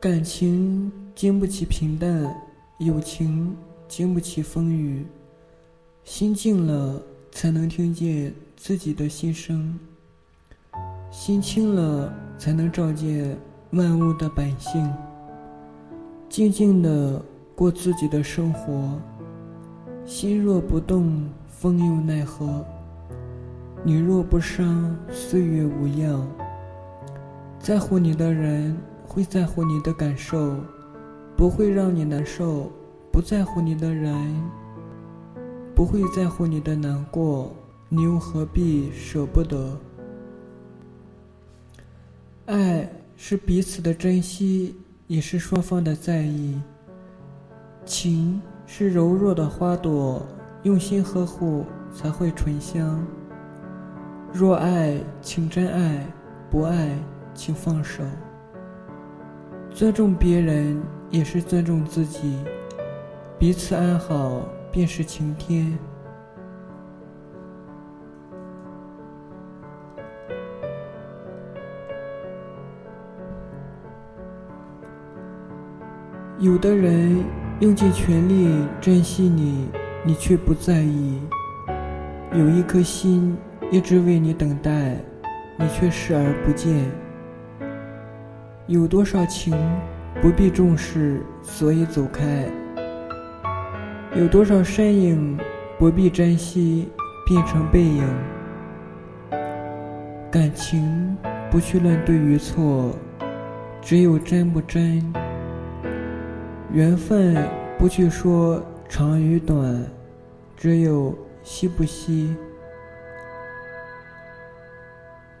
感情经不起平淡，友情经不起风雨。心静了，才能听见自己的心声；心清了，才能照见万物的本性。静静的过自己的生活，心若不动，风又奈何？你若不伤，岁月无恙。在乎你的人。会在乎你的感受，不会让你难受；不在乎你的人，不会在乎你的难过。你又何必舍不得？爱是彼此的珍惜，也是双方的在意。情是柔弱的花朵，用心呵护才会醇香。若爱，请真爱；不爱，请放手。尊重别人也是尊重自己，彼此安好便是晴天。有的人用尽全力珍惜你，你却不在意；有一颗心一直为你等待，你却视而不见。有多少情不必重视，所以走开；有多少身影不必珍惜，变成背影。感情不去论对与错，只有真不真；缘分不去说长与短，只有惜不惜。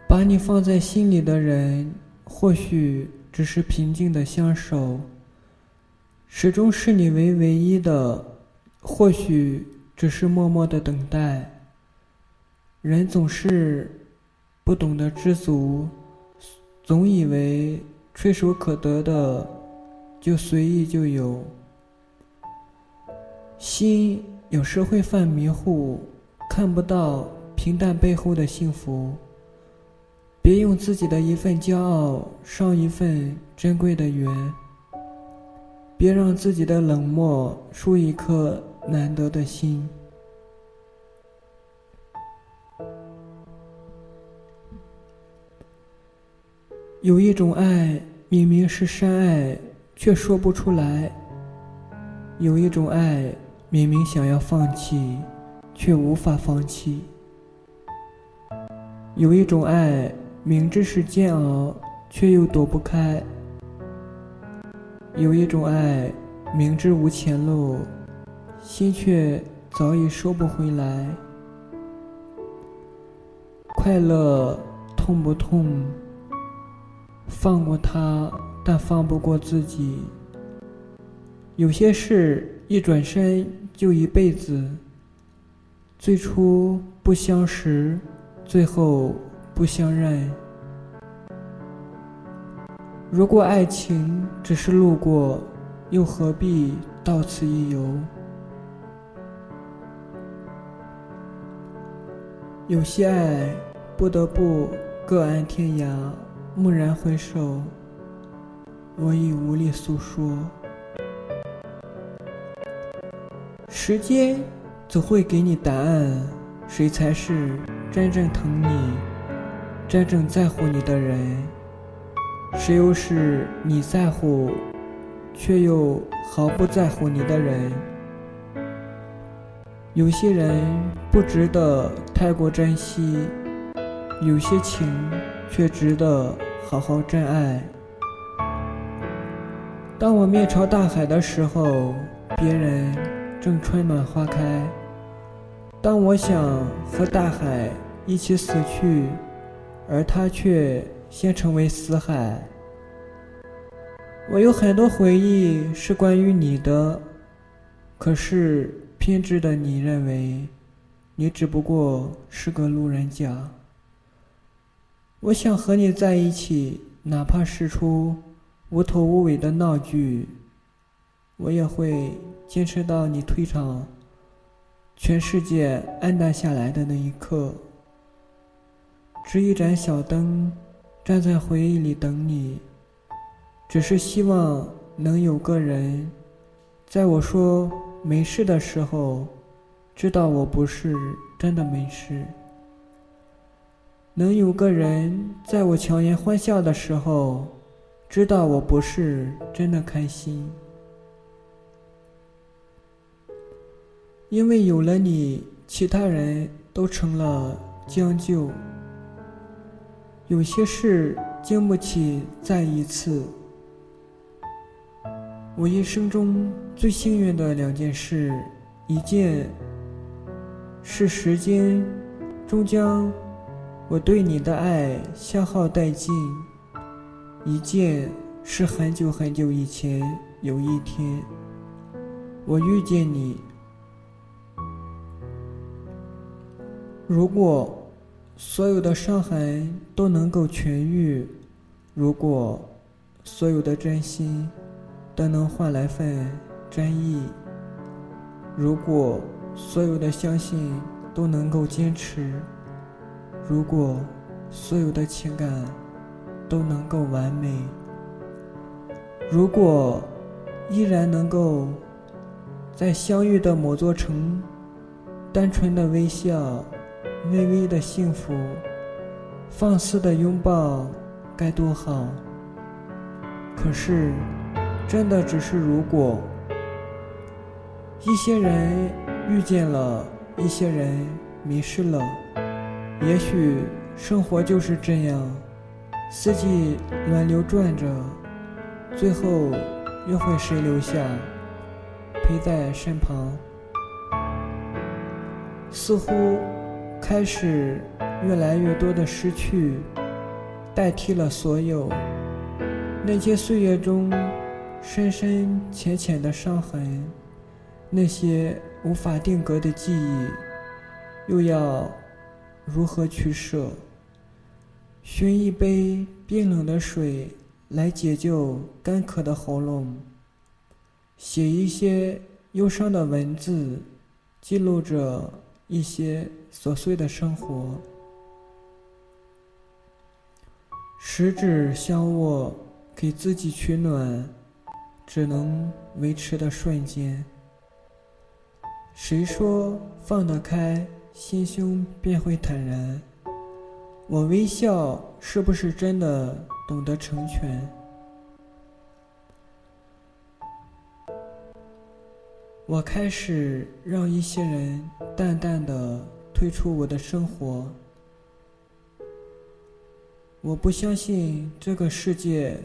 把你放在心里的人，或许。只是平静的相守，始终视你为唯一的；或许只是默默的等待。人总是不懂得知足，总以为垂手可得的就随意就有。心有时会犯迷糊，看不到平淡背后的幸福。别用自己的一份骄傲伤一份珍贵的缘，别让自己的冷漠输一颗难得的心。有一种爱，明明是深爱，却说不出来；有一种爱，明明想要放弃，却无法放弃；有一种爱。明知是煎熬，却又躲不开。有一种爱，明知无前路，心却早已收不回来。快乐痛不痛？放过他，但放不过自己。有些事一转身就一辈子。最初不相识，最后。不相认。如果爱情只是路过，又何必到此一游？有些爱不得不各安天涯，蓦然回首，我已无力诉说。时间总会给你答案，谁才是真正疼你？真正在乎你的人，谁又是你在乎，却又毫不在乎你的人？有些人不值得太过珍惜，有些情却值得好好珍爱。当我面朝大海的时候，别人正春暖花开；当我想和大海一起死去。而他却先成为死海。我有很多回忆是关于你的，可是偏执的你认为，你只不过是个路人甲。我想和你在一起，哪怕是出无头无尾的闹剧，我也会坚持到你退场，全世界暗淡下来的那一刻。执一盏小灯，站在回忆里等你，只是希望能有个人，在我说没事的时候，知道我不是真的没事。能有个人在我强颜欢笑的时候，知道我不是真的开心。因为有了你，其他人都成了将就。有些事经不起再一次。我一生中最幸运的两件事，一件是时间终将。我对你的爱消耗殆尽。一件是很久很久以前，有一天，我遇见你。如果所有的伤痕都能够痊愈，如果所有的真心都能换来份真意，如果所有的相信都能够坚持。如果所有的情感都能够完美，如果依然能够在相遇的某座城，单纯的微笑，微微的幸福，放肆的拥抱，该多好！可是，真的只是如果，一些人遇见了，一些人迷失了。也许生活就是这样，四季轮流转着，最后又会谁留下陪在身旁？似乎开始越来越多的失去，代替了所有那些岁月中深深浅浅的伤痕，那些无法定格的记忆，又要。如何取舍？寻一杯冰冷的水来解救干渴的喉咙，写一些忧伤的文字，记录着一些琐碎的生活。十指相握，给自己取暖，只能维持的瞬间。谁说放得开？心胸便会坦然。我微笑，是不是真的懂得成全？我开始让一些人淡淡的退出我的生活。我不相信这个世界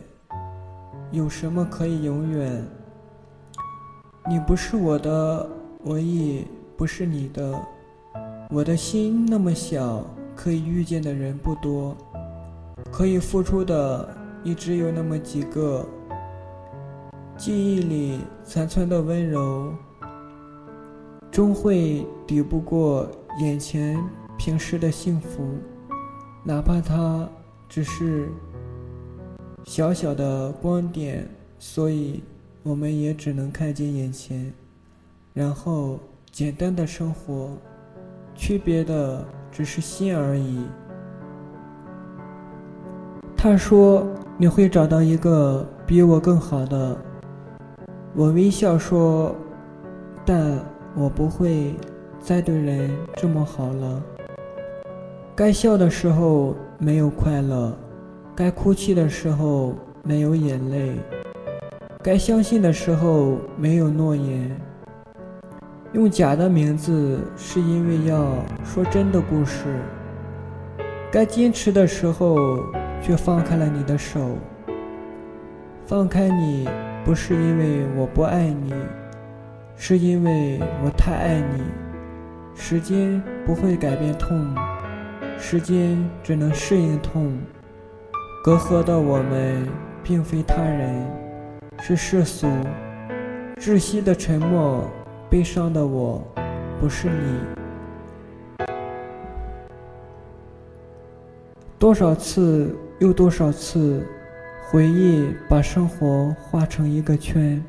有什么可以永远。你不是我的，我也不是你的。我的心那么小，可以遇见的人不多，可以付出的也只有那么几个。记忆里残存的温柔，终会抵不过眼前平时的幸福，哪怕它只是小小的光点，所以我们也只能看见眼前，然后简单的生活。区别的只是心而已。他说：“你会找到一个比我更好的。”我微笑说：“但我不会再对人这么好了。该笑的时候没有快乐，该哭泣的时候没有眼泪，该相信的时候没有诺言。”用假的名字，是因为要说真的故事。该坚持的时候，却放开了你的手。放开你，不是因为我不爱你，是因为我太爱你。时间不会改变痛，时间只能适应痛。隔阂的我们，并非他人，是世俗。窒息的沉默。悲伤的我，不是你。多少次又多少次，回忆把生活画成一个圈，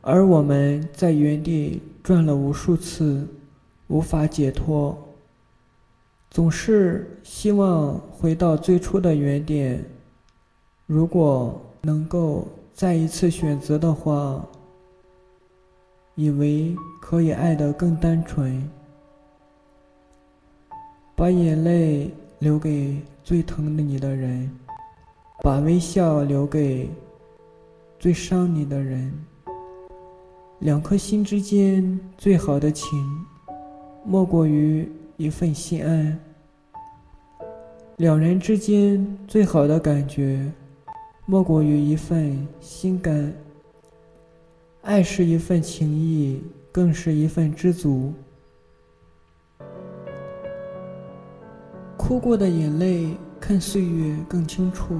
而我们在原地转了无数次，无法解脱。总是希望回到最初的原点。如果能够再一次选择的话，以为可以爱得更单纯，把眼泪。留给最疼你的人，把微笑留给最伤你的人。两颗心之间最好的情，莫过于一份心安。两人之间最好的感觉，莫过于一份心甘。爱是一份情谊，更是一份知足。哭过的眼泪看岁月更清楚，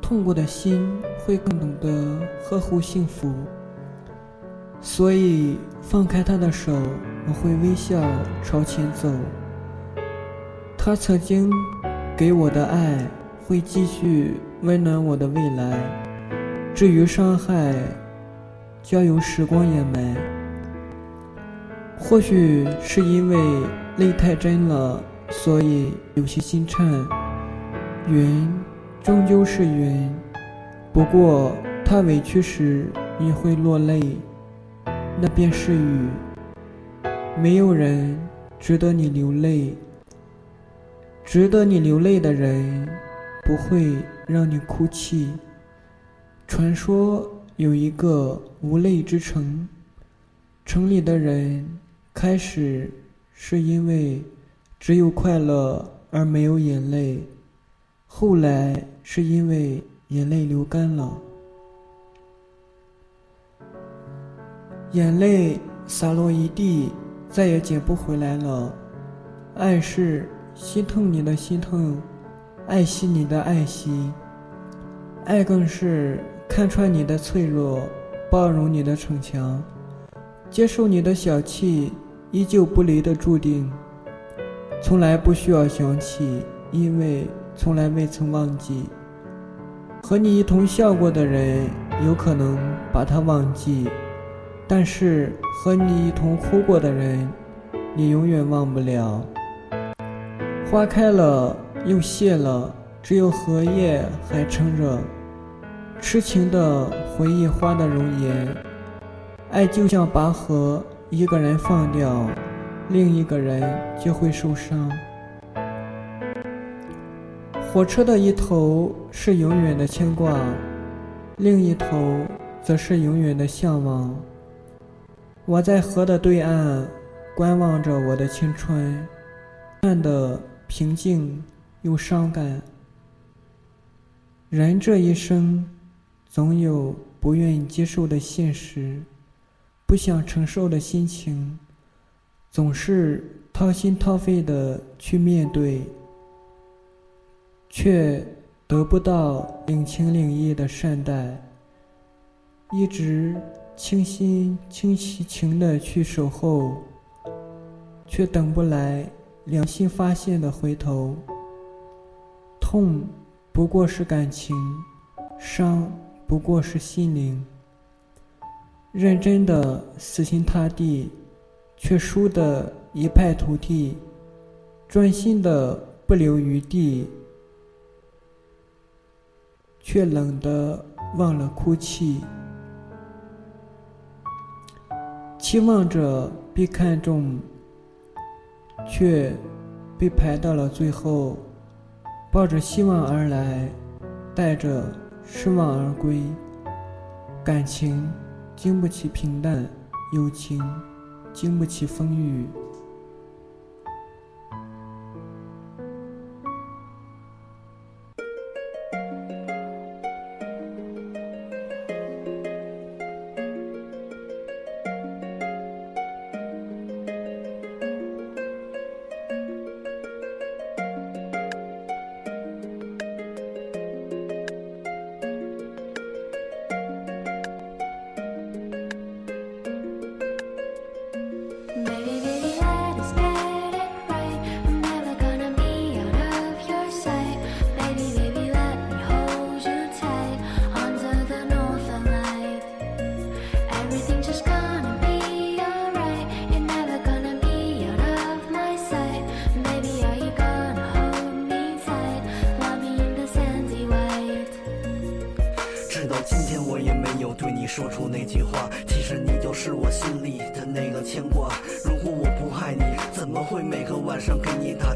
痛过的心会更懂得呵护幸福。所以放开他的手，我会微笑朝前走。他曾经给我的爱会继续温暖我的未来。至于伤害，将由时光掩埋。或许是因为泪太真了。所以有些心颤，云终究是云，不过它委屈时你会落泪，那便是雨。没有人值得你流泪，值得你流泪的人不会让你哭泣。传说有一个无泪之城，城里的人开始是因为。只有快乐而没有眼泪，后来是因为眼泪流干了，眼泪洒落一地，再也捡不回来了。爱是心疼你的心疼，爱惜你的爱惜，爱更是看穿你的脆弱，包容你的逞强，接受你的小气，依旧不离的注定。从来不需要想起，因为从来未曾忘记。和你一同笑过的人，有可能把他忘记；但是和你一同哭过的人，你永远忘不了。花开了又谢了，只有荷叶还撑着。痴情的回忆花的容颜，爱就像拔河，一个人放掉。另一个人就会受伤。火车的一头是永远的牵挂，另一头则是永远的向往。我在河的对岸观望着我的青春，看的平静又伤感。人这一生，总有不愿接受的现实，不想承受的心情。总是掏心掏肺的去面对，却得不到领情领意的善待；一直倾心倾其情的去守候，却等不来良心发现的回头。痛不过是感情，伤不过是心灵。认真的死心塌地。却输得一败涂地，专心的不留余地，却冷得忘了哭泣。期望着被看中，却被排到了最后。抱着希望而来，带着失望而归。感情经不起平淡，友情。经不起风雨。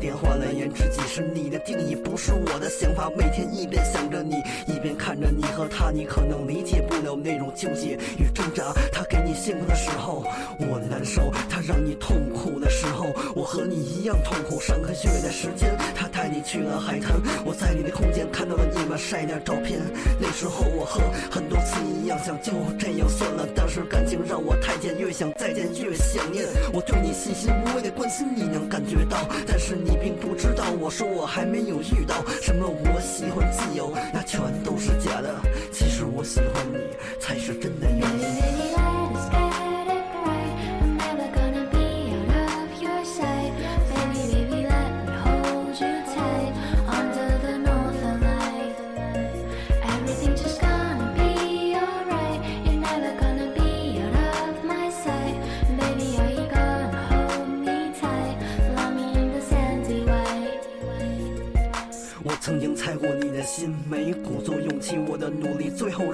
电话？蓝颜知己是你的定义，不是我的想法。每天一边想着你，一边看着你和他，你可能理解不了那种纠结与挣扎。他给你幸福的时候，我难受；他让你痛苦的时候，我和你一样痛苦。上个月的时间，他带你去了海滩，我在你的空间看到了你们晒点照片。那时候我和很多次一样，想就这样算了。但是感情让我太贱，越想再见越想念。我对你细心无畏的关心，你能感觉到，但是你你并不知道。我说我还没有遇到什么我喜欢自由，那全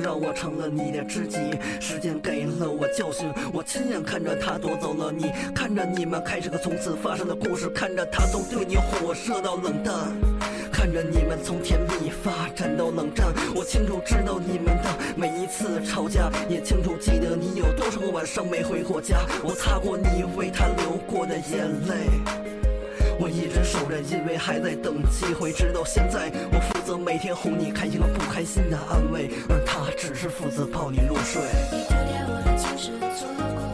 让我成了你的知己。时间给了我教训，我亲眼看着他夺走了你，看着你们开始个从此发生的故事，看着他从对你火热到冷淡，看着你们从甜蜜发展到冷战。我清楚知道你们的每一次吵架，也清楚记得你有多少个晚上没回过家。我擦过你为他流过的眼泪。我一直守着，因为还在等机会。直到现在，我负责每天哄你开心和不开心的安慰，而他只是负责抱你入睡。你丢掉我的情诗，错过，